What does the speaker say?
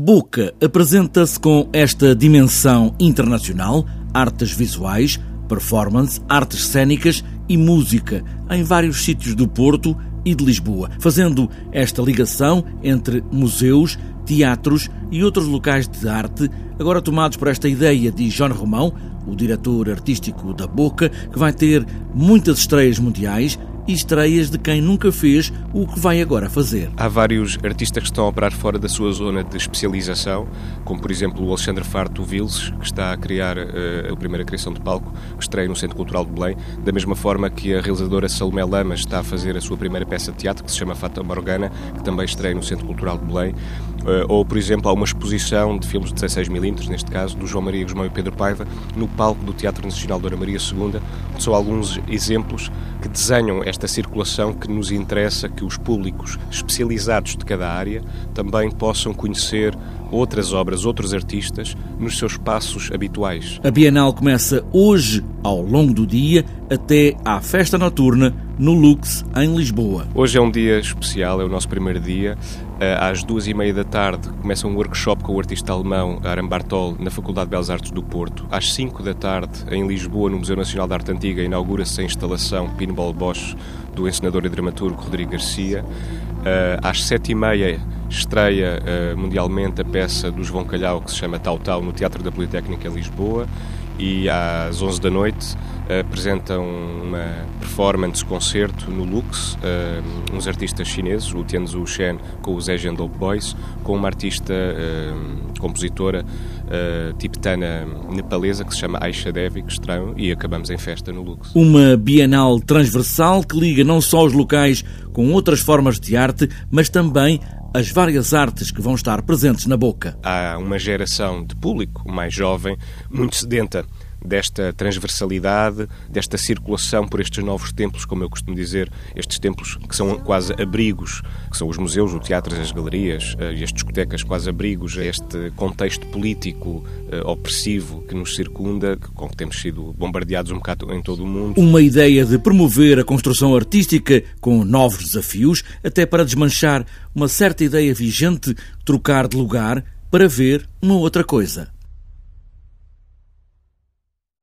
Boca apresenta-se com esta dimensão internacional, artes visuais, performance, artes cênicas e música em vários sítios do Porto e de Lisboa, fazendo esta ligação entre museus, teatros e outros locais de arte, agora tomados por esta ideia de João Romão, o diretor artístico da Boca, que vai ter muitas estreias mundiais e estreias de quem nunca fez o que vai agora fazer. Há vários artistas que estão a operar fora da sua zona de especialização, como por exemplo o Alexandre Farto Vils, que está a criar uh, a primeira criação de palco, que estreia no Centro Cultural de Belém, da mesma forma que a realizadora Salomé Lamas está a fazer a sua primeira peça de teatro, que se chama Fata Morgana, que também estreia no Centro Cultural de Belém. Uh, ou, por exemplo, há uma exposição de filmes de 16mm, neste caso, do João Maria Guzmão e Pedro Paiva, no palco do Teatro Nacional Dona Maria II. São alguns exemplos que desenham esta circulação que nos interessa que os públicos especializados de cada área também possam conhecer outras obras, outros artistas, nos seus passos habituais. A Bienal começa hoje, ao longo do dia, até à festa noturna no Lux, em Lisboa. Hoje é um dia especial, é o nosso primeiro dia. Eh, às duas e meia da tarde começa um workshop com o artista alemão Aram Bartol na Faculdade de Belas Artes do Porto. Às cinco da tarde, em Lisboa, no Museu Nacional de Arte Antiga, inaugura-se a instalação Pinball Bosch do encenador e dramaturgo Rodrigo Garcia. Eh, às sete e meia estreia uh, mundialmente a peça do João Calhau que se chama Tau Tau no Teatro da Politécnica em Lisboa e às 11 da noite apresentam uma performance concerto no Lux, uh, uns artistas chineses, o Tianzu Shen com os Asian Dope Boys, com uma artista uh, compositora tibetana nepalesa que se chama Aisha Devi, que estreiam e acabamos em festa no Lux. Uma bienal transversal que liga não só os locais com outras formas de arte, mas também as várias artes que vão estar presentes na boca. Há uma geração de público mais jovem, muito sedenta desta transversalidade, desta circulação por estes novos templos, como eu costumo dizer, estes templos que são quase abrigos, que são os museus, os teatros, as galerias eh, e as discotecas, quase abrigos a este contexto político eh, opressivo que nos circunda, com que temos sido bombardeados um bocado em todo o mundo. Uma ideia de promover a construção artística com novos desafios, até para desmanchar uma certa ideia vigente, trocar de lugar para ver uma outra coisa.